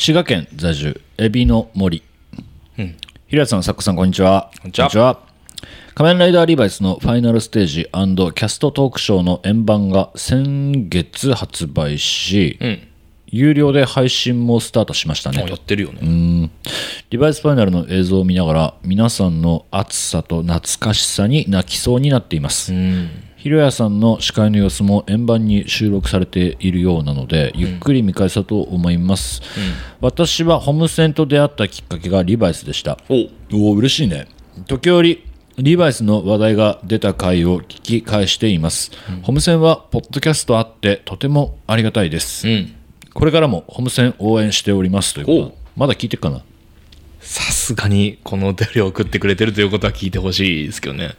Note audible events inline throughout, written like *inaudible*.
滋賀県在住エビの森、うん。平谷さん作家さんこんにちは。こんにちは。仮面ライダーリバイスのファイナルステージキャストトークショーの円盤が先月発売し、うん。有料で配信もスタートしましたあねやってるよね。うん。リバイスファイナルの映像を見ながら皆さんの熱さと懐かしさに泣きそうになっています、うんひろやさんの司会の様子も円盤に収録されているようなのでゆっくり見返したと思います、私はホームセンと出会ったきっかけがリバイスでした。お。おお嬉しいね。時折リバイスの話題が出た回を聞き返しています、ホームセンはポッドキャストあってとてもありがたいです、うん。これからもホームセン応援しておりますということ。まだ聞いてるかな？さすがにこのお便りを送ってくれてるということは聞いてほしいですけどね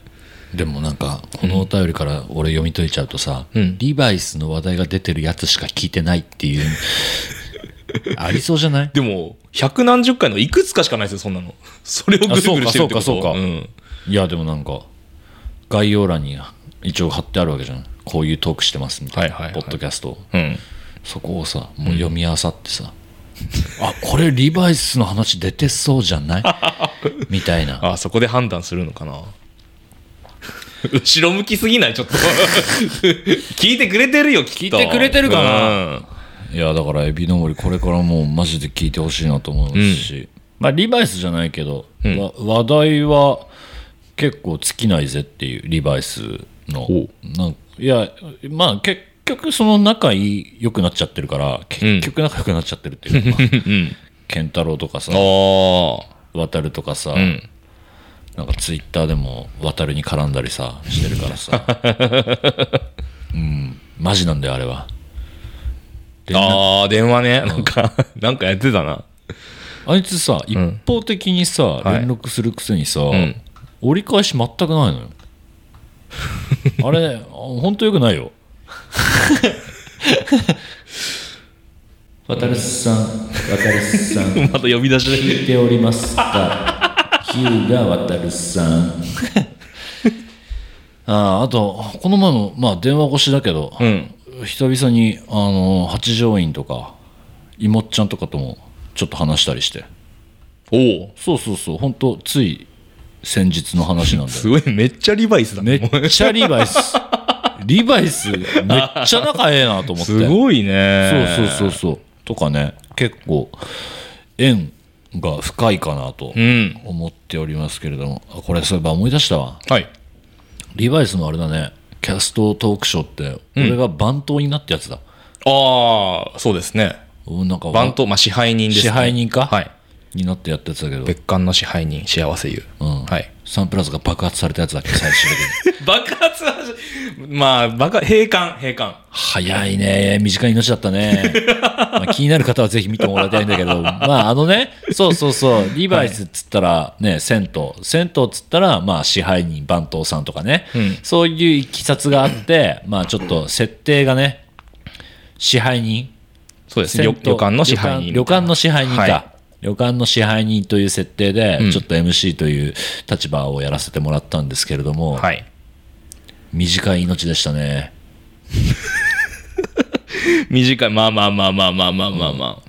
でもなんかこのお便りから俺読み解いちゃうとさ、うん。リバイスの話題が出てるやつしか聞いてないっていう *laughs* ありそうじゃない？でも百何十回のいくつかしかないですよそんなの。*laughs* それをぐるぐるしてるってことあそうかそうかそうか。ん。いやでもなんか概要欄に一応貼ってあるわけじゃんこういうトークしてますみたいな、はいはいはい。ポッドキャスト。をうん。そこをさもう読み漁ってさ、あこれリバイスの話出てそうじゃない？*laughs* みたいな。あそこで判断するのかな *laughs* 後ろ向きすぎない？ちょっと。*laughs* 聞いてくれてるよ聞いてくれてるかな。うん。いやだからエビの森これからもうマジで聞いてほしいなと思いますし、まあリバイスじゃないけど、うん。わ話題は結構尽きないぜっていうリバイスの。ほなんいやまあ結局その仲良くなっちゃってるから結局仲良くなっちゃってるっていうか、健太郎とかさ渡るとかさ、うんなんかツイッターでも渡るに絡んだりさしてるからさ。*laughs* うん。マジなんだよあれは。ああ電話ね。なんか *laughs* なんかやってたな。あいつさ一方的にさ、い。連絡するくせにさ、ん。折り返し全くないのよ。*laughs* あれ本当よくないよ。渡るさん渡るさんまた呼び出しで。聞いておりますか日向渡さん。*laughs* あああとこの前もまあ電話越しだけど、うん。久々にあの八条院とかいもっちゃんとかともちょっと話したりして。おおそうそうそう。本当つい先日の話なんだよ *laughs* すごいめっちゃリバイスだ。めっちゃリバイス。*laughs* リバイスめっちゃ仲ええなと思って。すごいね。そうそうそうそう。とかね結構縁が深いかなとうん。思っておりますけれども、あこれそういえば思い出したわ。はい。リバイスのあれだね。キャストトークショーって俺が番頭になったやつだ、ああそうですね。うんなんか番頭まあ支配人です、ね、支配人か？はい。になってやったやつだけど、別館の支配人幸せ湯うん。はいサンプラザが爆発されたやつだっけ最終的に。*laughs* 爆発はまあ爆発閉館閉館。早いね。短い命だったね、*laughs* まあ、気になる方はぜひ見てもらいたいんだけど。まああのねそうそうそう。リバイスっつったらね銭湯銭湯っつったらまあ支配人番頭さんとかね、うん。そういういきさつがあってまあちょっと設定がね支配人。そうですね。旅館の支配人旅館旅館の支配人か、はい旅館の支配人という設定で、ちょっと MC という立場をやらせてもらったんですけれども、はい。短い命でしたね。*laughs* 短い、まあまあまあまあまあまあまあま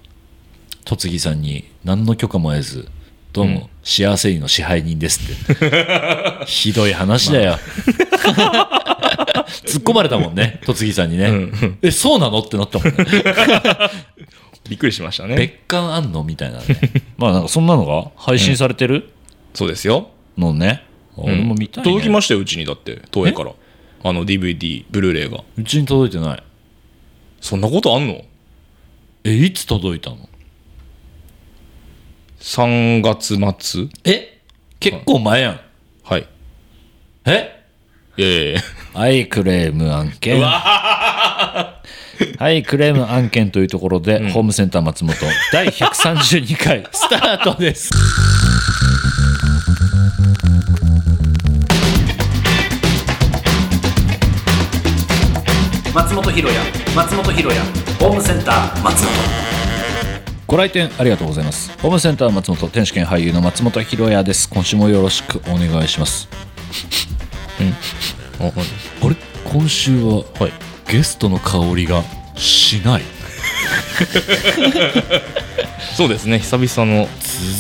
戸次さんに何の許可も得ず、どうも、幸せにの支配人ですって。*laughs* ひどい話だよ。*laughs* 突っ込まれたもんね、戸次さんにね。え、そうなの？ってなったもんね。びっくりしましたね。別館あんのみたいなね。*laughs* まあなんかそんなのが配信されてる？そうですよ、のね、俺も見たい、ね。届きましたようちにだって東映から。あの DVD ブルーレイが。うちに届いてない。そんなことあんの？えいつ届いたの？3月末。え？結構前やん。はい。え？いやいやいや。はい、クレーム案件。はい、クレーム案件というところで、ホームセンター松本第132回スタートです。松本ひろや松本ひろやホームセンター松本ご来店ありがとうございます。ホームセンター松本天使兼俳優の松本ひろやです。今週もよろしくお願いします。あはいあれ？今週は？はいゲストの香りがしない。*laughs* そうですね久々の。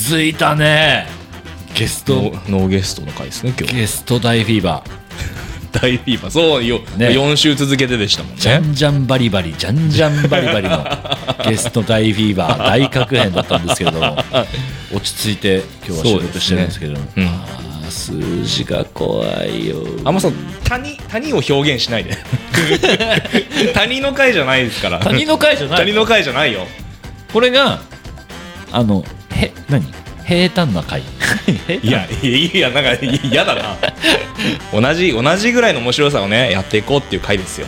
続いたね。ゲスト。ノーゲストの回ですね今日ゲスト大フィーバー。*laughs* 大フィーバー。そうよ、ね。4週続けてでしたもんじゃねんじゃんバリバリじゃんじゃんバリバリの *laughs* ゲスト大フィーバー大確変だったんですけれども。落ち着いて今日は収録してるんですけれども、そうですね数字が怖いよ。あんまそう谷谷を表現しないで。*laughs* 谷の回じゃないですから。他人の回じゃない。谷の回じゃないよ。これがあのへ何？平坦な回。*laughs* いやいやなんか嫌だな。*laughs* 同じ同じぐらいの面白さをねやっていこうっていう回ですよ。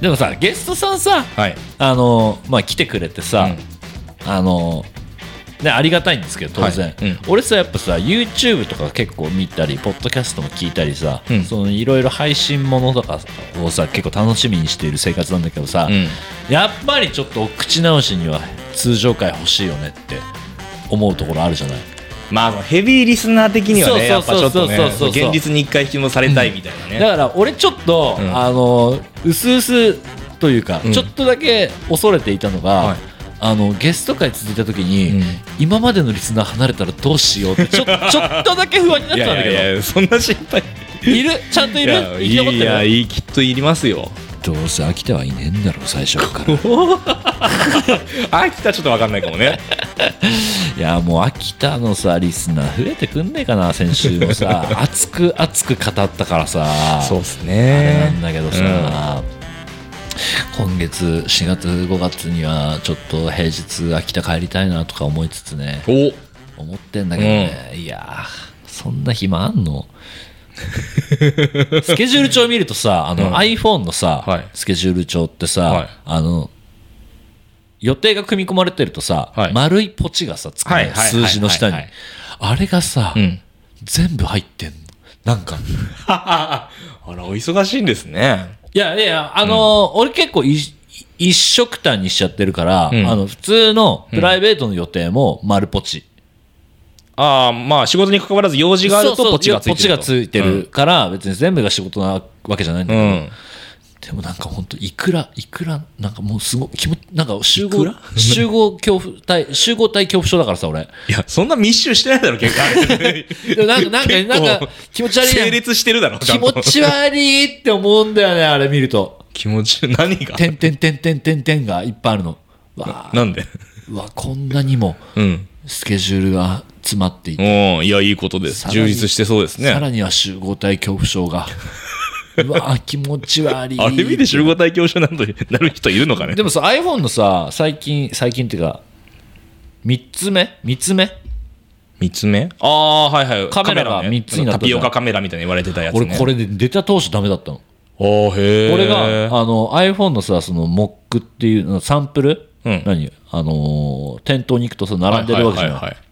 でもさゲストさんさはい。あのまあ来てくれてさ、あのね、ありがたいんですけど当然、はいうん。俺さやっぱさ YouTube とか結構見たりポッドキャストも聞いたりさ、いろいろ配信ものとかをさ結構楽しみにしている生活なんだけどさ、うん。やっぱりちょっとお口直しには通常回欲しいよねって思うところあるじゃない？まあヘビーリスナー的にはねやっぱちょっと現実に一回引き戻されたいみたいなね、だから俺ちょっと、うん。あのうすうすというか、うん。ちょっとだけ恐れていたのが、はいあのゲスト会続いた時に、うん。今までのリスナー離れたらどうしようってちょ *laughs* ちょっとだけ不安になっいやたんだけど。いやいやそんな心配。いる？ちゃんといる？いや生き残ってる？いやいいきっといりますよ。どうせ秋田はいねえんだろ最初から。*laughs* 秋田ちょっと分かんないかもね。*laughs* いやもう秋田のさリスナー増えてくんねえかな先週もさ。熱く熱く語ったからさ。そうっすあれなねんだけどさ、今月4月5月にはちょっと平日秋田帰りたいなとか思いつつね。お。思ってんだけどね、いやーそんな暇あんの？*laughs* スケジュール帳見るとさあの、うん。iPhone のさ、はい。スケジュール帳ってさ、はい。あの予定が組み込まれてるとさ、はい。丸いポチがさつくはい数字の下に。はいあれがさ、うん。全部入ってんの。なんか。*laughs* あらお忙しいんですねいやいや、あのー俺結構い一色単にしちゃってるから、うん。あの普通のプライベートの予定も丸ポチ。ああまあ仕事に関わらず用事があるとポチがついてるポチがついてるから、別に全部が仕事なわけじゃないんだけど、うんでもなんか本当いくら、いくら、なんかもうすごい、気持なんか集合集合恐怖体、集合体恐怖症だからさ、俺。いやそんな密集してないだろ結構でもなんか、なんか、なんか気持ち悪いな整列してるだろ気持ち悪いって思うんだよね、あれ見ると。気持ち何が？てんてんてんてんてんてんがいっぱいあるの。わあ。なんで？うわ、こんなにも。うん。スケジュールが詰まっていて、おいやいいことです。充実してそうですね。さらには集合体恐怖症がうわ気持ち悪い。あれ見て集合体恐怖症などになる人いるのかね。でもさ iPhone のさ最近最近っていうか3つ目？3つ目？三つ目？ああはいはい。カメラがね。三つになったタピオカカメラみたいに言われてたやつね。俺これで出た当初ダメだったの。おーへえこれがあの iPhone のさそのモックっていうのサンプル、うん。何？あのー店頭に行くとさ並んでるわけじゃないはいはいはいはい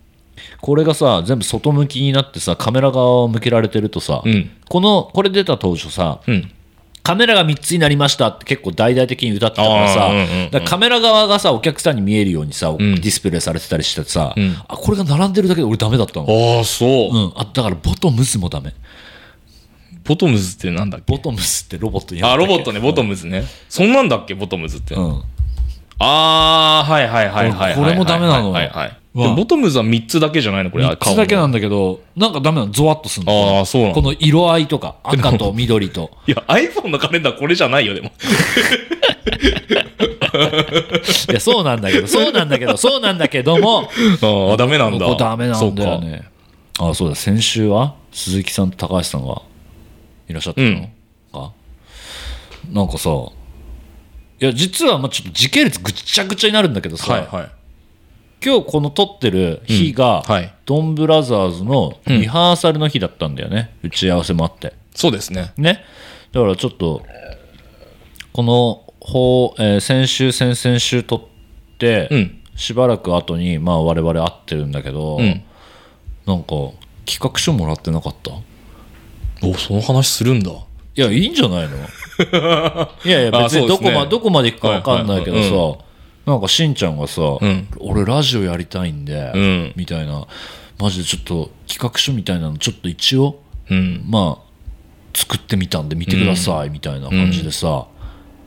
これがさ全部外向きになってさカメラ側を向けられてるとさ、うん。このこれ出た当初さ、うん。カメラが3つになりましたって結構大々的に歌ってたからさ、うんうんうん。だからカメラ側がさお客さんに見えるようにさ、ん。ディスプレイされてたりしてさ、ん。あこれが並んでるだけで俺ダメだったの、ああそう、うん、あだからボトムズもダメ。ボトムズってなんだっけ？ボトムズってロボットにあロボットね。ボトムズね、そんなんだっけ？ボトムズって、うん。ああはいはいはいはいはいこれもダメなのはいはい、うわでボトムズは3つだけじゃないの？これ3つだけななんだけどなんかダメなの？ゾワッとするの？ああそうなの。この色合いとか赤と緑と。*laughs* いや iPhone のカレンダーこれじゃないよでも。*laughs* いやそうなんだけどそうなんだけどそうなんだけどもああダメなんだ。ダメなんだよね。あそうだ。先週は鈴木さんと高橋さんがいらっしゃったの、うん。か？なんかさいや実はまあちょっと時系列ぐっちゃぐちゃになるんだけどさ、かはいはい今日この撮ってる日が、うんはい。ドンブラザーズのリハーサルの日だったんだよね、打ち合わせもあって。そうですね。ね。だからちょっとこの方、えー先週先々週撮って、うん。しばらく後にまあ我々会ってるんだけど、うん。なんか企画書もらってなかった？いおその話するんだ。やいいんじゃないの？*laughs* いやいやあ別にどこ,、そうですね。まどこまで行くか分かんないけどさ、はいはいなんかしんちゃんがさ、ん。俺ラジオやりたいんで、うん。みたいなマジでちょっと企画書みたいなのちょっと一応うん。まあ作ってみたんで見てくださいみたいな感じでさ、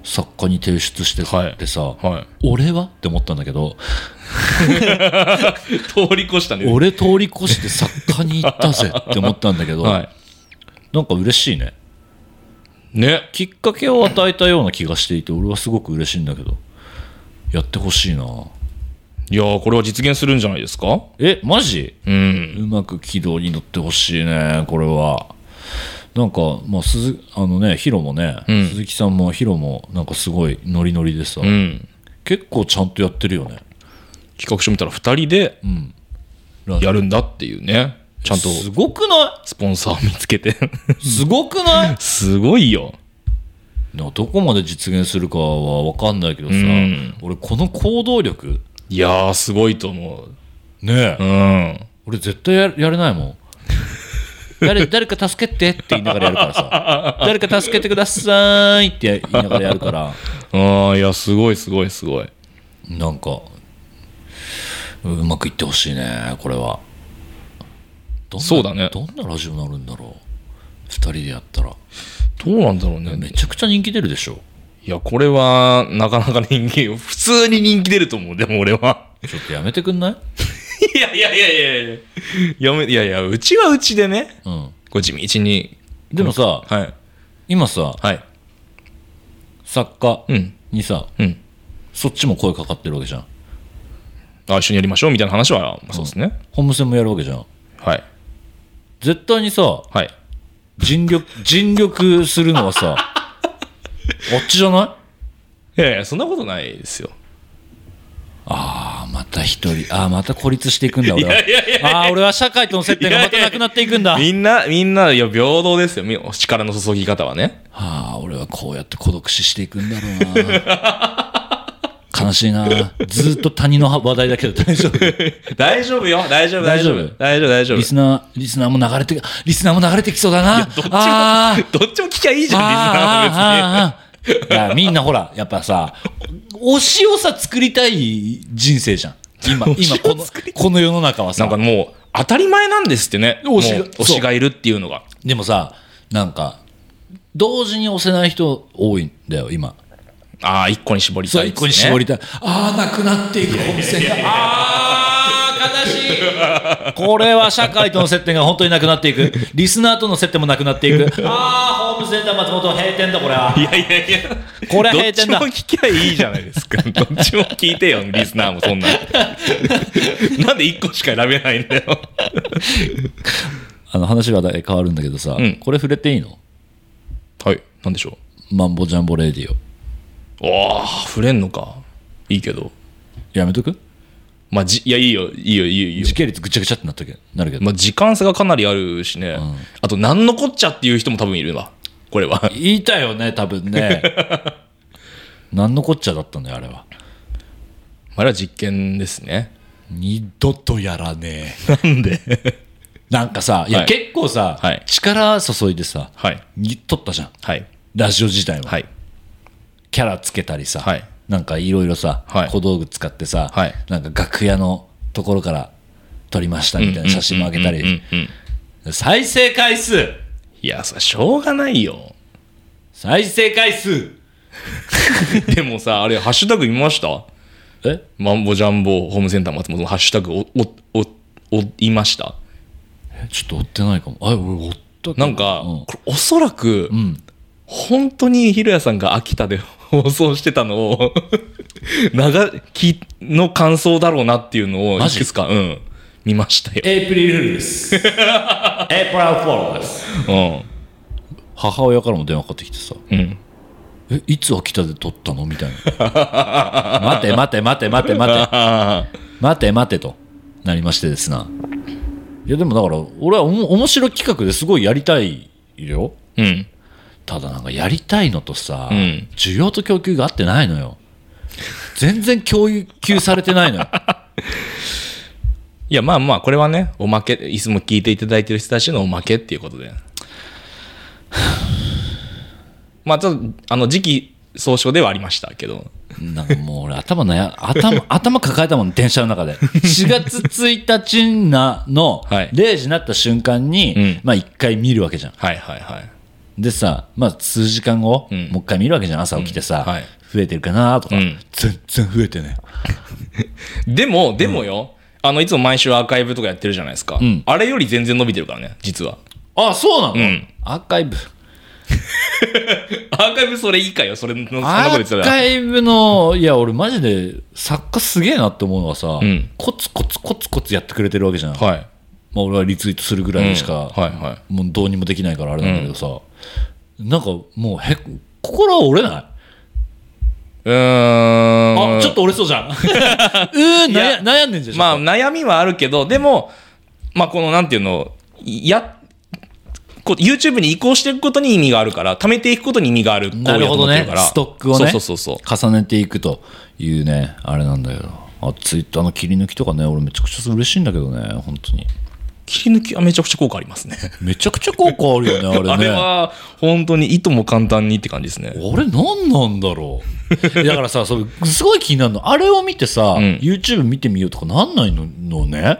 作家に提出してはいってさ、はい。俺はって思ったんだけど *laughs* 通り越したね。俺通り越して作家に行ったぜって思ったんだけど、はい。なんか嬉しいね。ね。きっかけを与えたような気がしていて俺はすごく嬉しいんだけどやってほしいな。いやーこれは実現するんじゃないですか？えマジ？うん。うまく軌道に乗ってほしいねこれは。なんかまあ鈴あのねヒロもね、ん。鈴木さんもヒロもなんかすごいノリノリでさ、うん。結構ちゃんとやってるよね。企画書見たら2人でやるんだっていうね。ちゃんとすごくなスポンサーを見つけて。いすごくない？*laughs* すごいよどこまで実現するかは分かんないけどさ、ん。俺この行動力いやーすごいと思ねえ、ううん。俺絶対ややれないもん。*laughs* 誰誰か助けてって言いながらやるからさ。*laughs* 誰か助けてくださいって言いながらやるから。ああいやすごいすごいすごい。なんかうまくいってほしいねこれは。そうだね。どんなラジオになるんだろう2人でやったら。どうなんだろうね。めちゃくちゃ人気出るでしょ。いやこれはなかなか人気 *laughs* 普通に人気出ると思う。でも俺は。ちょっとやめてくんない？*laughs* いやいやいやいやいや。やめいやいやうちはうちでね。うん。こう地道に。でもさはい。今さはい。作家うん。にさうん。そっちも声かかってるわけじゃん。あ一緒にやりましょうみたいな話はそうですね、ホームセンもやるわけじゃん。はい。絶対にさはい尽力尽力するのはさ *laughs* あっちじゃない？いやいやそんなことないですよ。ああまた一人ああまた孤立していくんだ俺は。いやいやいやいやああ俺は社会との接点がまたなくなっていくんだ。みんなみんないや平等ですよ。み力の注ぎ方はね。はあ俺はこうやって孤独死していくんだろうな *laughs* 悲しいな。ずーっと谷の話題だけど大丈夫？*laughs* 大丈夫よ。大丈夫大丈夫。大丈夫？大丈夫リスナーリスナーも流れてリスナーも流れてきそうだな。どっちも *laughs* どっちも聞きゃいいじゃんリスナーはあーあーあー。いやみんなほらやっぱさ推しをさ作りたい人生じゃん。今 *laughs* 今このこの世の中は別になさんかもう当たり前なんですってね。推しが推しがいるっていうのが。でもさなんか同時に押せない人多いんだよ今ああ一個に絞りたいね。個に絞りたい。ああなくなっていく温泉。がああ悲しい。これは社会との接点が本当になくなっていく。リスナーとの接点もなくなっていく。ああホームセンター松本閉店だこれは。いやいやいや。これ閉店だ。ちも聞きゃいいじゃないですか。どっちも聞いてよリスナーもそんな。なんで一個しか選べないんだよ。あの話は変わるんだけどさ、うん。これ触れていいの？はい。なんでしょマンボジャンボレディオうおお触れんのか。いいけど。やめとく？まあじいやいいよ。いいよいいよいいよ。時系列ぐちゃぐちゃってなったけ。なるけど、まあ、時間差がかなりあるしね、あと何のこっちゃっていう人も多分いるわこれは。言いたよね多分ね。*laughs* 何のこっちゃだったんだよあれは。あれは実験ですね。二度とやらねなんで？えなんかさいや、はい。結構さ、はい。力注いでさはい。に取ったじゃん。はい。ラジオ自体は、はいキャラつけたりさ、はい。なんかいろいろさ、はい。小道具使ってさ、はい。なんか楽屋のところから撮りましたみたいな写真もあげたり。再生回数。いやそれしょうがないよ。再生回数。*laughs* でもさあれハッシュタグ見ました？え？マンボジャンボホームセンター松本のハッシュタグおおお追いました？ちょっと追ってないかも。あ俺追ったかなんか、うん。これおそらく、ん。本当にひろやさんが秋田で放送してたのを *laughs* 長きの感想だろうなっていうのをマジ？いくつか、うん、見ましたよ。エイプリルフールですエイプリルフォローですうん。母親からも電話かかってきてさ。うん、えいつ秋田で撮ったの？みたいな。待て待て待て待て待て。あ待て *laughs* 待てと。なりましてですな。いやでもだから俺はおも面白企画ですごいやりたいよ。ーうんただなんかやりたいのとさ、うん。需要と供給が合ってないのよ。全然供給されてないのよ。*laughs* いやまあまあこれはねおまけいつも聞いていただいてる人たちのおまけっていうことで *sighs* まあちょっとあの時期総称ではありましたけど。なんかもう俺頭なや頭 *laughs* 頭抱えたもん電車の中で。4月1日なの *laughs* はい。0時になった瞬間に、うん。まあ1回見るわけじゃん。はいはいはいでさ、まあ、数時間後、うん。もう一回見るわけじゃん。朝起きてさ、うんはい。増えてるかなとか、うん。全然増えてね。*laughs* でも、でもよ、あの、いつも毎週アーカイブとかやってるじゃないですか。ん。あれより全然伸びてるからね、実は。あそうなの、うん。アーカイブ。*laughs* アーカイブそれいいかよ、それの、そんなアこと言ってたら。ーカイブのいや俺マジで作家すげえなって思うのはさ、ん。コツコツコツコツやってくれてるわけじゃん、はい。まあ、俺はリツイートするぐらいでしか、うん。はいはもうどうにもできないからあれなんだけどさ、なんかもうへ心は折れない？うーん。あちょっと折れそうじゃん。*laughs* うーん悩悩んでんじゃんまあ、悩みはあるけど、でも、まあ、この、なんていうの、や、こう YouTube に移行していくことに意味があるから、貯めていくことに意味があるなるほどね。ストックをねそうそうそうそう。重ねていくというねあれなんだけどあツイッターの切り抜きとかね俺めちゃくちゃ嬉しいんだけどね本当に切り抜きはめちゃくちゃ効果ありますね。*laughs* めちゃくちゃ効果あるよねあれね。あれは、本当にいとも簡単にって感じですね。あれ何なんだろう。だからさそれすごい気になるの。あれを見てさ、うん。YouTube 見てみようとかなんないののね？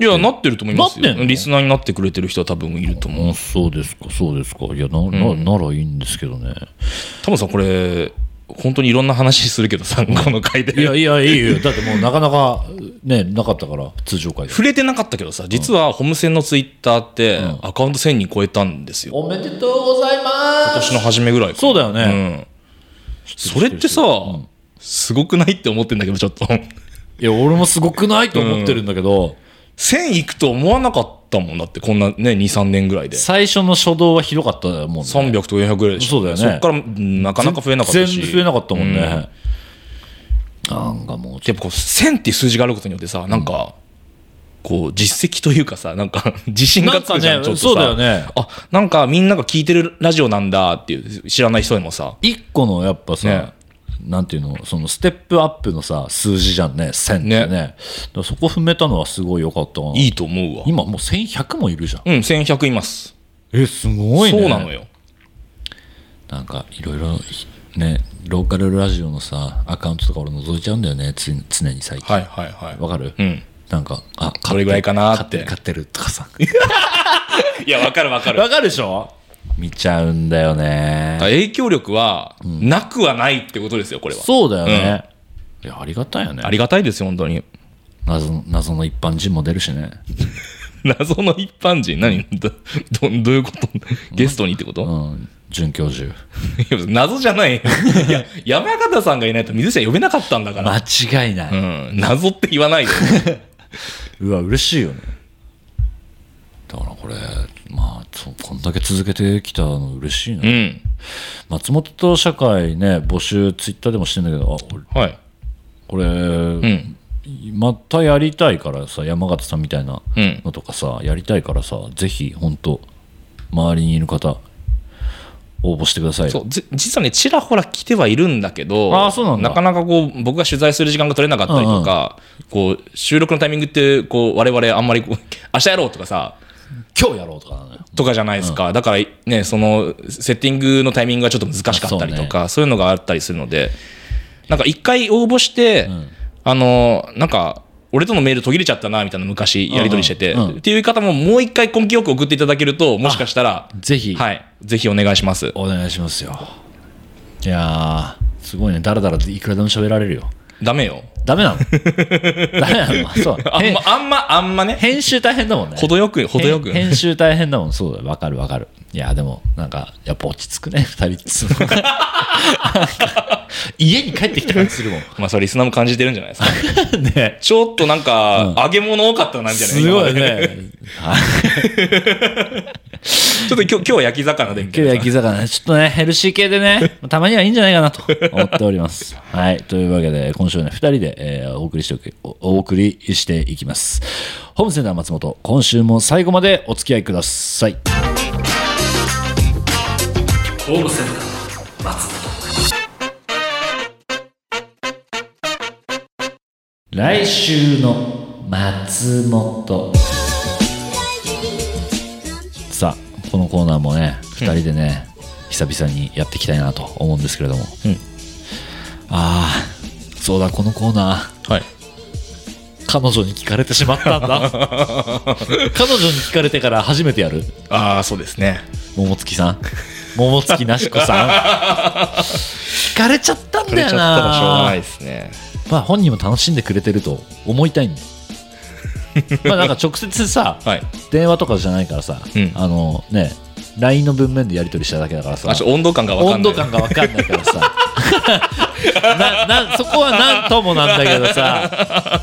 いや、なってると思いますよ。なってんの？リスナーになってくれてる人は多分いると思う。あそうですかそうですか。いやな,、なならいいんですけどね。タモさん、これ、本当にいろんな話するけどさ、この回で。いやいやいいよ。だってもうなかなかねなかったから通常回で。触れてなかったけどさ、実はホームセンのツイッターって、アカウント1000人超えたんですよ。おめでとうございます。今年の初めぐらいかそうだよね、うん。それってさ、すごくないって思ってんだけど、ちょっと。いや俺もすごくないと思ってるんだけど、1000いくと思わなかったもんだって、こんなね、2、3年ぐらいで。最初の初動はひどかったもんね300と400ぐらいでしょ。そうだよねそっからうんなかなか増えなかったし。全然増えなかったもんね、うんなんかもうやっぱこう1000っていう数字があることによってさ、なんか、こう実績というかさ、なんか *laughs* 自信がつくじゃん、なんかねちょっとさ。そうだよねあ、なんかみんなが聞いてるラジオなんだっていう、知らない人でもさ。一個のやっぱさ、ねなんていうのそのステップアップのさ数字じゃんね1000ってねねそこ踏めたのはすごい良かったないいと思うわ。今もう1100もいるじゃんうん、1100います。えすごいねそうなのよ。なんかいろいろねローカルラジオのさアカウントとか俺覗いちゃうんだよねつ常に最近はいはいはい。わかる、うん。なんかあどれぐらいかなって買ってる買ってるとかさ *laughs* いや、わかるわかる。わかるでしょ？見ちゃうんだよね。影響力は、なくはないってことですよ、これは。そうだよね、いやありがたいよね。ありがたいですよ、本当に。謎謎の一般人も出るしね。*laughs* 謎の一般人？何？どどどういうこと？ゲストにってこと、うん。准教授。*laughs* 謎じゃない。いや、山形さんがいないと水下呼べなかったんだから。間違いない、うん。謎って言わないで。*laughs* うわ嬉しいよねだからこれまあこんだけ続けてきたの嬉しいな、うん。松本と社会ね募集ツイッターでもしてんだけどあ俺はい。これ、うん。またやりたいからさ山形さんみたいなうん。のとかさやりたいからさぜひ本当周りにいる方応募してくださいよそう、じ実はね、ちらほら来てはいるんだけど、あーそうなんだかなかこう、僕が取材する時間が取れなかったりとか、こう、収録のタイミングって、こう、我々あんまりこう、*laughs* 明日やろうとかさ、今日やろうとかなのよ。とかじゃないですか。だからね、その、セッティングのタイミングがちょっと難しかったりとか、そう,、いうのがあったりするので、なんか一回応募して、あの、なんか、俺とのメール途切れちゃったな、みたいな昔やり取りしてて、うん。うん。っていう方ももう一回根気よく送っていただけると、もしかしたら、ぜひ。はい、ぜひお願いします。お願いしますよ。いやーすごいね。だらだらいくらでも喋られるよ。ダメよ。ダメなの？*laughs* ダメなの？そう。へあんま、あんま、あんまね、編集大変だもんね。程よく、程よく。編編集大変だもん。そうだよ。わかるわかる。いやでもなんかやっぱ落ち着くね二人っつうの家に帰ってきた感じするもん。*laughs* まあ、それリスナーも感じてるんじゃないですか。*laughs* ね。ちょっとなんか、揚げ物多かったなんじゃないすごいね。はい。ちょっと今日、今日は焼き魚で今日焼き魚。ちょっとねヘルシー系でねたまにはいいんじゃないかなと思っております。はい。というわけで今週はね二人で、えーお送りしておきおお送りしていきます。ホームセンター松本今週も最後までお付き合いください。ホームセンター松本。来週の松本。さあこのコーナーもね2人でね、久々にやっていきたいなと思うんですけれども、うん。ああそうだこのコーナー。はい。彼女に聞かれてしまったんだ。*laughs* 彼女に聞かれてから初めてやる。ああそうですね。桃月さん。桃月なしこさん。聞かれちゃったんだよな。しょうがないですね。まあ本人も楽しんでくれてると思いたいんだよ。*laughs* まあなんか直接さはい。電話とかじゃないからさ、うん。あのね LINE の文面でやり取りしただけだからさ。温度感が分かんない。温度感が分かんないからさななそこは何ともなんだけどさ、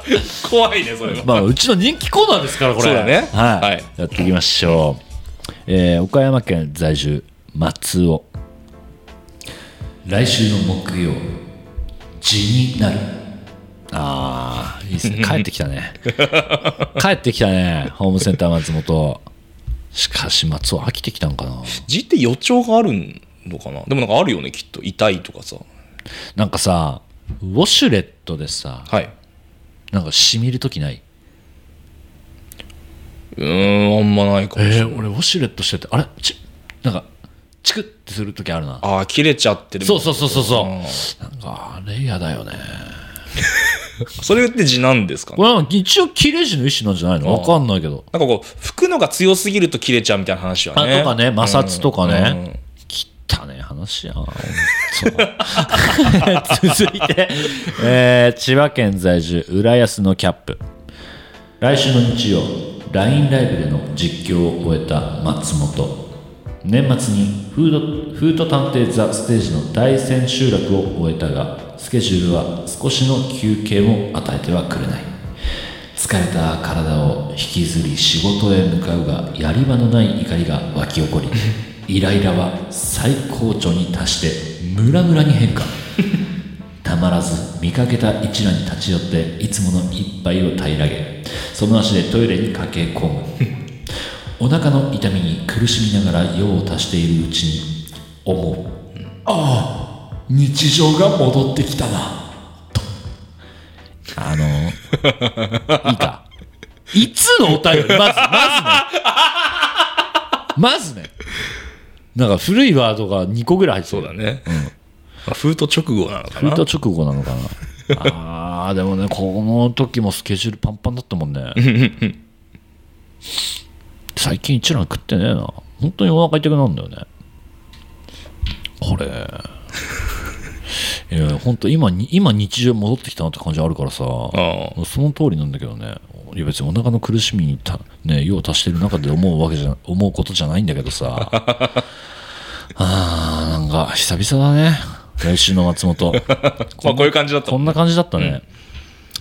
*laughs* 怖いねそれは。まあ、うちの人気コーナーですからこれ。そうだね。はい。はい。やっていきましょう、えー岡山県在住松尾。来週の木曜地になる。ああいいですね。*laughs* 帰ってきたね。帰ってきたねホームセンター松本。しかし松尾飽きてきたんかな。字って予兆があるのかな？でもなんかあるよねきっと。痛いとかさ。なんかさウォシュレットでさはい。なんかしみるときない？うーんあんまないかもしれない、えー、俺ウォシュレットしててあれ？ちなんかチクってするときあるな。ああ切れちゃってるそうそうそうそうそう。うん。なんかあれ嫌だよね。*laughs* それって字なんですか？ねこれは一応切れ字の一種なんじゃないの？わかんないけど。なんかこう拭くのが強すぎると切れちゃうみたいな話はあねとかね摩擦とかうん。ね切ったね話やん続いて、えー千葉県在住浦安のキャップ。来週の日曜 LINE ライブでの実況を終えた松本。年末にフードフード探偵ザ・ステージの大千秋楽を終えたがスケジュールは少しの休憩も与えてはくれない疲れた体を引きずり仕事へ向かうがやり場のない怒りが湧き起こり。イライラは最高潮に達してムラムラに変化。*laughs* たまらず見かけた一覧に立ち寄っていつもの一杯を平らげその足でトイレに駆け込む。*laughs* お腹の痛みに苦しみながら用を足しているうちに思うああ日常が戻ってきたな。と。あのいいか。*laughs* いつのお便り？まずまずね。まずねなんか古いワードが2個ぐらい入ってる。そうだね、まあ、フート直後なのかな。フート直後なのかな。*laughs* あーでもねこの時もスケジュールパンパンだったもんね。最近一蘭食ってねえな。本当にお腹痛くなるんだよね。これ。*laughs* いや本当今に今日常戻ってきたなって感じあるからさ。あ。その通りなんだけどねいや別にお腹の苦しみにた、ね、用を足してる中で思うわけじゃ *laughs* 思うことじゃないんだけどさ。あーなんか久々だね。来週の松本。*laughs* まあこういう感じだった。こんな感じだったね、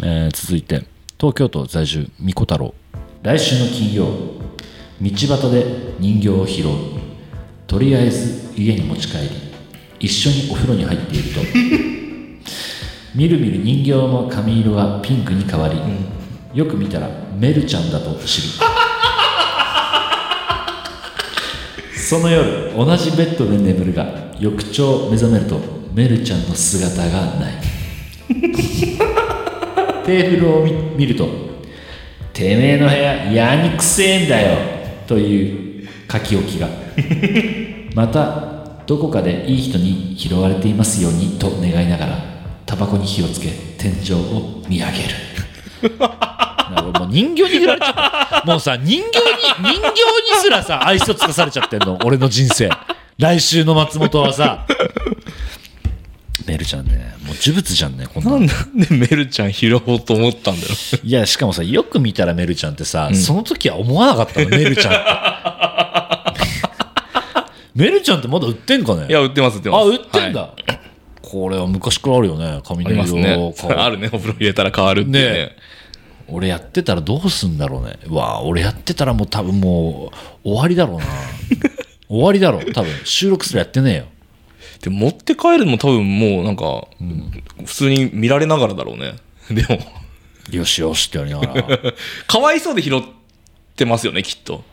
えー続いて東京都在住みこ太郎来週の金曜道端で人形を拾う。とりあえず家に持ち帰り一緒にお風呂に入っていると。*laughs* みるみる人形の髪色がピンクに変わり、よく見たらメルちゃんだと知る。*laughs* その夜同じベッドで眠るが翌朝目覚めるとメルちゃんの姿がない。*laughs* テーブルを見ると「てめえの部屋やにくせえんだよ」という書き置きが。*laughs* またどこかでいい人に拾われていますようにと願いながらタバコに火をつけ天井を見上げる。もう人形に振られちゃった。もうさ人形に人形にすらさ愛想つかされちゃってんの。俺の人生。来週の松本はさ。メルちゃんねもう呪物じゃんねこんなの。なんでメルちゃん拾おうと思ったんだろう。いやしかもさよく見たらメルちゃんってさ、その時は思わなかったのメルちゃん。っ *laughs* てメルちゃんってまだ売ってんかね？いや売ってます売ってます。あ売ってんだ、はいこれは昔からあるよね。髪あの色ね。*laughs* あるね。お風呂入れたら変わるってね。ね。俺やってたらどうすんだろうね。うわ俺やってたらもう多分もう終わりだろうな。*laughs* 終わりだろう。多分。収録すらやってねえよ。で持って帰るのも多分もうなんか、普通に見られながらだろうね。*laughs* でも。よしよしってやりながら。かわいそうで拾ってますよねきっと。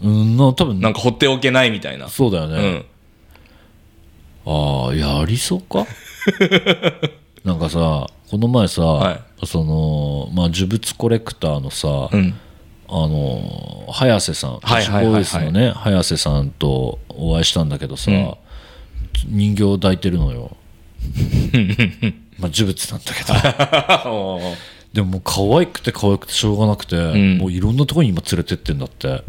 うんな多分。なんか放っておけないみたいな。そうだよね、うんああやりそうか？*laughs* なんかさこの前さ、はい。そのまあ呪物コレクターのさ、うん。あの早瀬さんはいはいはいはい。ボイスのね早瀬さんとお会いしたんだけどさ、うん。人形を抱いてるのよ。*laughs* まあ、呪物なんだけど。*laughs* でももう可愛くて可愛くてしょうがなくて、ん。もういろんなところに今連れてってんだって。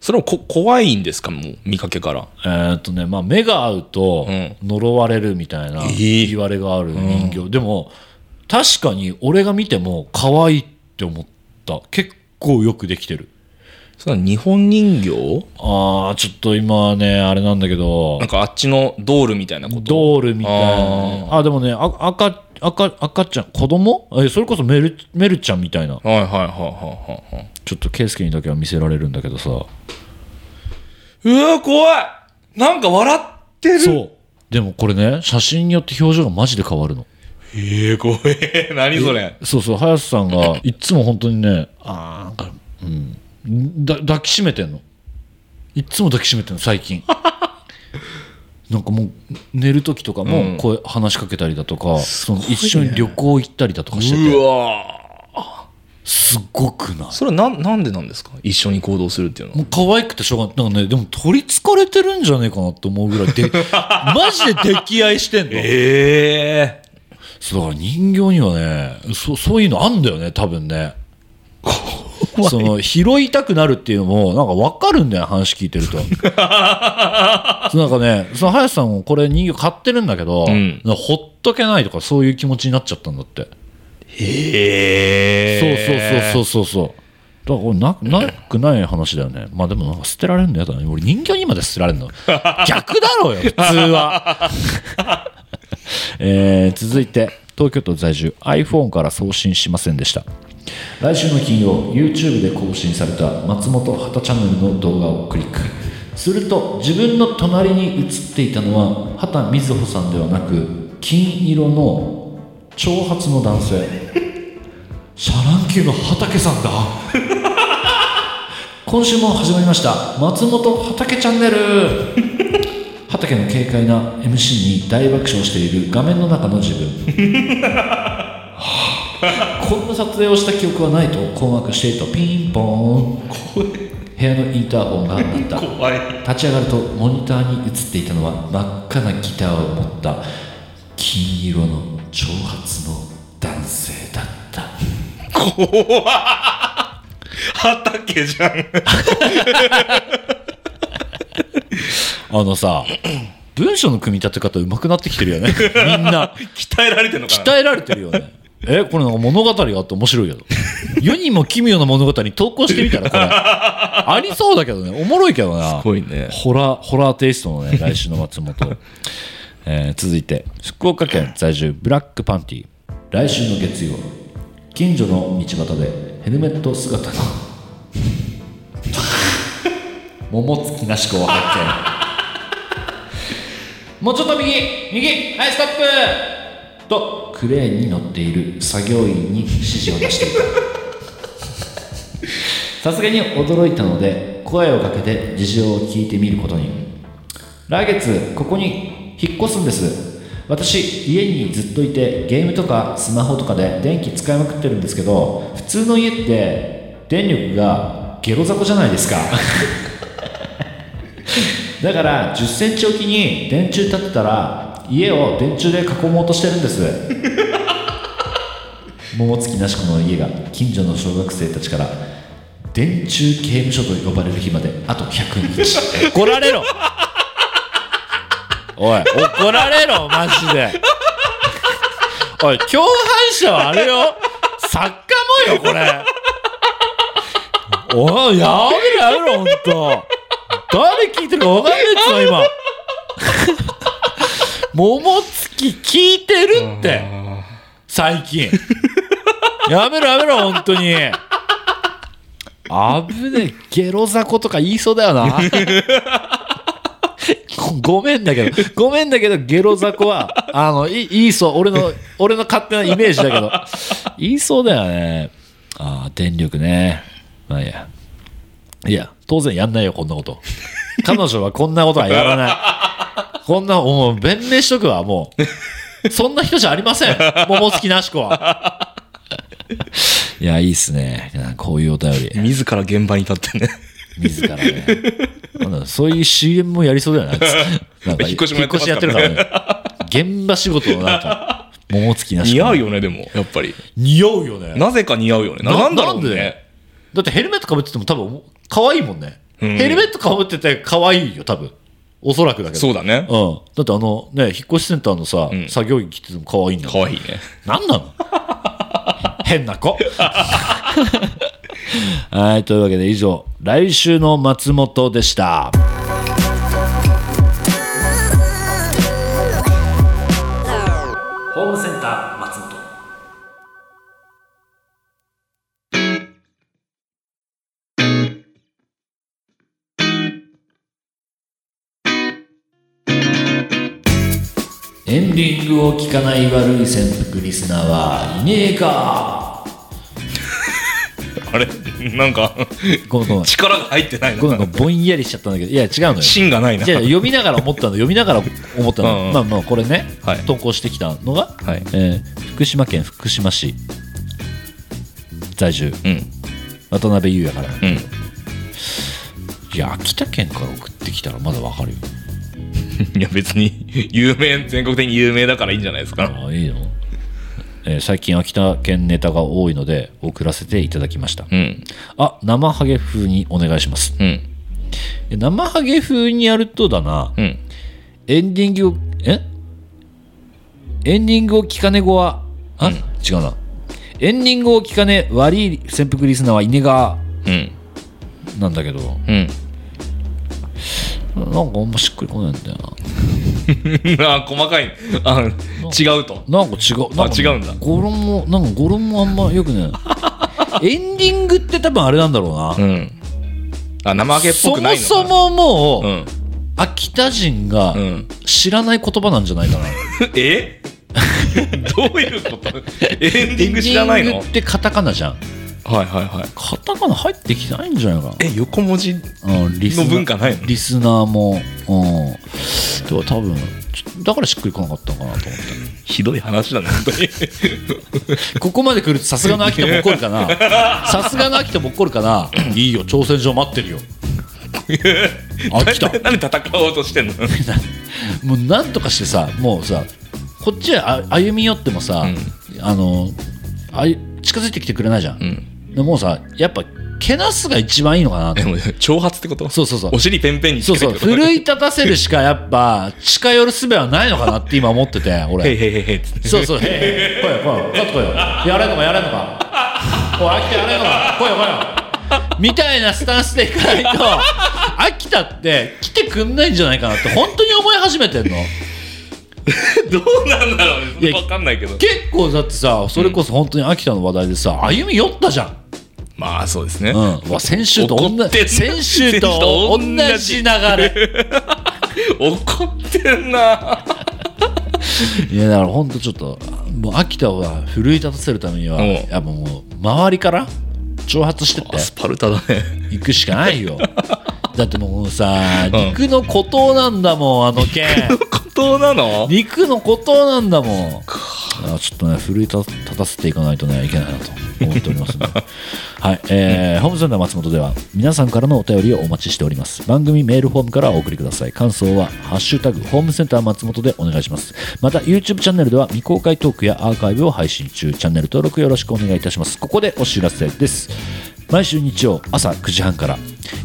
それもこ怖いんですか？もう見かけから。えーっとね、まあ、目が合うとうん。呪われるみたいなー。言われがある人形、でも確かに俺が見ても可愛いって思った。結構よくできてる。それは日本人形？あーちょっと今はねあれなんだけど。なんかあっちのドールみたいなこと？ドールみたいなあでもねあ赤赤赤ちゃん子供？えそれこそメルメルちゃんみたいな。はいはいはいはいはいはい。ちょっと圭介にだけは見せられるんだけどさ。うわ怖い！なんか笑ってる。そう。でもこれね写真によって表情がマジで変わるの。ええ怖え *laughs* 何それ？そうそう早瀬さんが *laughs* いっつも本当にねあーなんかうん。だ抱きしめてんの。いっつも抱きしめてんの最近なんかもう寝る時とかも声話しかけたりだとか、その一緒に旅行行ったりだとかしてて。うわすごくない？それはなんなんでなんですか？一緒に行動するっていうのは。もう可愛くてしょうがない。なんかねでも取りつかれてるんじゃねえかなって思うぐらいで *laughs* マジで溺愛してんの。ええそうだから人形にはねそそういうのあんだよね多分ね *laughs* その拾いたくなるっていうのもなんか分かるんだよ話聞いてると。そ *laughs* うなんかねその林さんもこれ人形買ってるんだけど、ん。なんかほっとけないとかそういう気持ちになっちゃったんだって。へえそうそうそうそうそうだからこれななくない話だよね。まあでもなんか捨てられるのやだね俺人形にまで捨てられるの。*laughs* 逆だろうよ普通は。*laughs* えー続いて東京都在住。iPhone から送信しませんでした来週の金曜 YouTube で更新された松本畑チャンネルの動画をクリック。すると自分の隣に映っていたのは畑瑞穂さんではなく金色の長髪の男性。シャラン級の畑さんだ。*laughs* 今週も始まりました松本畑チャンネル。畑の軽快な MC に大爆笑している画面の中の自分。は *laughs* あ *laughs* こんな撮影をした記憶はないと困惑しているとピンポーン。部屋のインターホンが鳴った。怖い。立ち上がるとモニターに映っていたのは真っ赤なギターを持った金色の長髪の男性だった。畑じゃん。あのさ文章の組み立て方上手くなってきてるよね。みんな。*laughs* 鍛えられてるのかな。鍛えられてるよねえこれなんか物語があって面白いけど。*laughs* 世にも奇妙な物語に投稿してみたらこれ。*laughs* ありそうだけどね。おもろいけどな。すごいね。ホラーホラーテイストのね来週の松本、*laughs* えー続いて福岡県在住ブラックパンティ来週の月曜近所の道端でヘルメット姿の桃月なし子を発見もうちょっと右右はいストップとクレーンに乗っている作業員に指示を出していた *laughs* さすがに驚いたので声をかけて事情を聞いてみることに。来月ここに引っ越すんです。私家にずっといてゲームとかスマホとかで電気使いまくってるんですけど普通の家って電力がゲロ雑魚じゃないですか。*laughs* だから1 0センチおきに電柱立てたら家を電柱で囲もうとしてるんです。*laughs* 桃月なし子の家が近所の小学生たちから電柱刑務所と呼ばれる日まであと100日。*laughs* 怒られろ。おい怒られろマジで。おい共犯者はあれよ。作家もよこれ。おいやめろやめろほんと。誰聞いてるか分かんないっつうの今。桃月聞いてるって。最近。*laughs* やめろやめろ本当に。危ねえゲロ雑魚とか言いそうだよな。ご *laughs* ごめんだけど。ごめんだけどゲロ雑魚はあのい言いそう。俺の俺の勝手なイメージだけど。言いそうだよね。ああ電力ね。まあいいや。いや当然やんないよこんなこと。彼女はこんなことはやらない *laughs* こんなもう弁明しとくわもう。そんな人じゃありません。桃月なし子は。いやいいっすね。こういうお便り。自ら現場に立ってね。自らね。なんだそういう CM もやりそうだよね。*laughs* なんか引っ越しもやってやってるからね。現場仕事のなんか桃月なし似合うよね、でも、やっぱり。似合うよね。なぜか似合うよね。なんだろうなんでね。だってヘルメットかぶってても多分可愛いもんね、うん。ヘルメットかぶってて可愛いよ多分おそらくだけど。そうだね。うん、だってあのね引っ越しセンターのさ、ん。作業着着てても可愛いんだかわいいね。なんなの？*laughs* 変な子。*laughs* はいというわけで以上来週の松本でしたエンディングを聞かない悪い潜伏リスナーはいねえか。*laughs* あれ？なんか、ごめんごめん。力が入ってないな。ごめんごめんぼんやりしちゃったんだけど。いや違うのよ。芯がないな。じゃあ読みながら思ったの。読みながら思ったの、うんうん。まあまあこれね、はい。投稿してきたのが、はい。えー福島県福島市。在住。うん。渡辺裕也から。うん。いや秋田県から送ってきたらまだわかるよ *laughs* いや、別に、有名、全国的に有名だからいいんじゃないですか。ああいいの、えー最近秋田県ネタが多いので送らせていただきました、うん。あ生ハゲ風にお願いしますうん。え生ハゲ風にやるとだな、うん。エンディングをえ？エンディングを聞かね語はあ、違うなエンディングを聞かね悪い潜伏リスナーは稲がうん。なんだけどうん。なんかあんましっくりこないんだよ *laughs* あ、細かい。あ、違うと。ななんか違う。なんかね違うんだ。語呂もなんか語呂もあんまよくね *laughs* エンディングって多分あれなんだろうな、うん。あ、生揚げっぽそもくないのか。そももう、うん。秋田人がうん。知らない言葉なんじゃないかな、*laughs* え？どういうこと？エンディング知らないの？エンディングってカタカナじゃんはいはいはい。カタカナ入ってきてないんじゃないかなえ、横文字？うん、リスナーの文化ないの？リスナーも、うん。でも多分、ちょだからしっくりこなかったのかなと思って。ひどい話だね、本当に。*laughs* ここまで来るとさすがの秋田も怒るかなさすがの秋田も怒るかないいよ、挑戦状待ってるよ。*laughs* 秋田。なんで戦おうとしてんの？*laughs* もうなんとかしてさ、もうさ、こっちへあ歩み寄ってもさ、あの、あい近づいてきてくれないじゃん。んでもうさ、やっぱ、けなすが一番いいのかなとでも挑発ってこと？そうそうそうお尻ペンペンにそうそう、奮い立たせるしかやっぱ近寄る術はないのかなって今思ってて、へい俺。へいへいへいっつってそうそう、へいへい、来いよ来いよ、かかってこいよ。やれんのかやれんのか。おい、秋田やれんのか、来いよ来いよ。みたいなスタンスでいかないと、*laughs* 秋田って来てくんないんじゃないかなって本当に思い始めてんの。*laughs* どうなんだろういやねわかんないけど結構だってさ、それこそ本当に秋田の話題でさ、歩み寄ったじゃん。まあそうですね。うん。先週と同じ、先週と同じ流れ。*laughs* 怒ってんな。いやだから本当ちょっともう秋田は奮い立たせるためにはうん。やっぱもう周りから挑発してって。アスパルタだね。行くしかないよ。*laughs* だってもうさうん。肉の孤島なんだもんあの県孤島なの？肉の孤島なんだもん。あちょっとね奮い立たせていかないとねいけないなと思っておりますのではい、えーホームセンター松本では皆さんからのお便りをお待ちしております。番組メールフォームからお送りください。感想は「ハッシュタグホームセンター松本」でお願いします。また YouTube チャンネルでは未公開トークやアーカイブを配信中。チャンネル登録よろしくお願いいたします。ここでお知らせです。毎週日曜朝9時半から。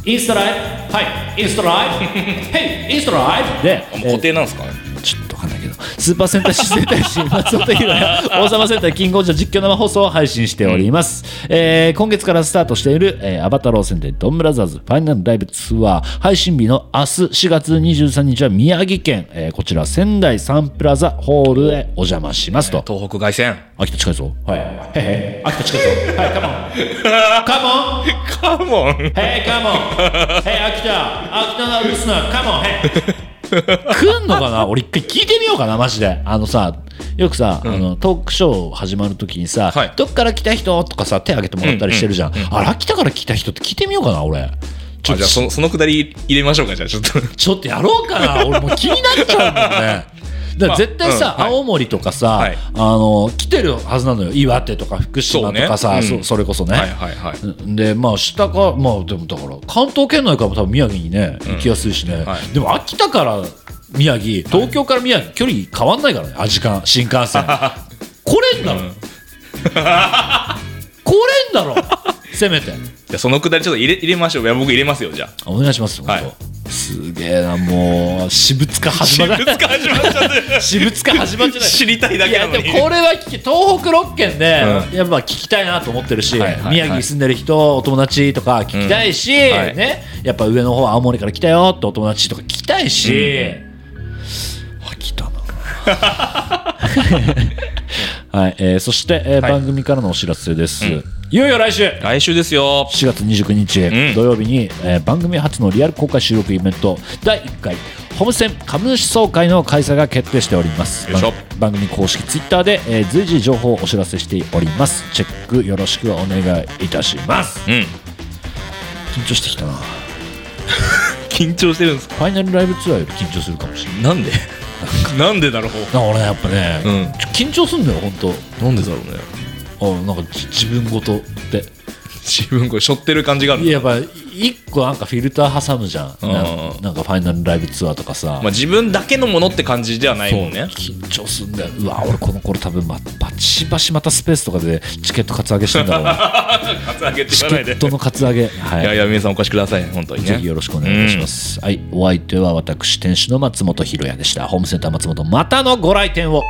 インスタライブ？はい。インスタライブ？ヘ *laughs* *laughs* イインスタライブ？で、固定なんですかね。ちょっとわかんないけど、スーパー戦隊シス戦隊士松本ひろや王様戦隊キングオージャー実況生放送を配信しております。えー今月からスタートしている、えーアバタロー戦隊ドンブラザーズファイナルライブツアー配信日の明日4月23日は宮城県、えーこちら仙台サンプラザホールへお邪魔しますと。東北凱旋秋田近いぞ。はい。へへ。秋田近いぞ。はい、*laughs* カモン。カモン。カモン Hey, come on! Hey, 秋田秋田のリスナー、come on! Hey! 来んのかな？俺一回聞いてみようかな、マジで。あのさ、よくさ、あのトークショー始まるときにさ、はいどっから来た人？とかさ、手挙げてもらったりしてるじゃん。あれ、秋田から来た人って聞いてみようかな、俺。ちょっとあじゃあそのそのくだり入れましょうかじゃあちょっと *laughs* ちょっとやろうかな俺もう気になっちゃうもんね。だから絶対さ、まあうんはい。青森とかさ、はい。あの来てるはずなのよ岩手とか福島とかさそ,、ねうん。それこそね、はいはいはい。でまあ下かまあでもだから関東圏内からも多分宮城にね行きやすいしね、はい。でも秋田から宮城東京から宮城距離変わんないからねあ時間新幹線。*laughs* 来れんだろ、*laughs* 来れんだろ。せめてじゃあそのくだりちょっと入れ入れましょう。いや僕入れますよじゃあ。お願いしますはい。すげえなもう。私物化始まらない始まっちゃって。私物化始まってない知りたいだいけなのに。やでもこれは聞き東北6県で、うやっぱ聞きたいなと思ってるし、はいはいはい。宮城に住んでる人お友達とか聞きたいし、うん。はい。ね、やっぱ上の方青森から来たよってお友達とか聞きたいし、あ来たな。*laughs* はい、えーそして、えーはい。番組からのお知らせです、いよいよ来週。来週ですよ。4月29日、ん。土曜日に、えー番組初のリアル公開収録イベント第1回ホームセン株主総会の開催が決定しております。よいしょ。番番組公式ツイッターで、えー随時情報をお知らせしております。チェックよろしくお願いいたします。うん。緊張してきたな。*laughs* 緊張してるんですか？ファイナルライブツアーより緊張するかもしれない。なんで？なんでだろう。なんか俺やっぱね、うん。緊張すんだよ本なんでだろうね。当あなんかじ自分ごとって自分これ背負ってる感じがあるいややっぱ一個なんかフィルター挟むじゃん。うん。なんなんかファイナルライブツアーとかさ、まあ自分だけのものって感じではないもんね。緊張すんだよ。うわ俺この頃多分まバチバチまたスペースとかでチケットカツアゲしてんだろうな。*laughs* カツアゲってチ言わないで。ケットのカツアゲ。はい。いやいや皆さんお越しください。本当にね。ぜひよろしくお願いします、はい。お相手は私店主の松本ひろやでした。ホームセンター松本またのご来店を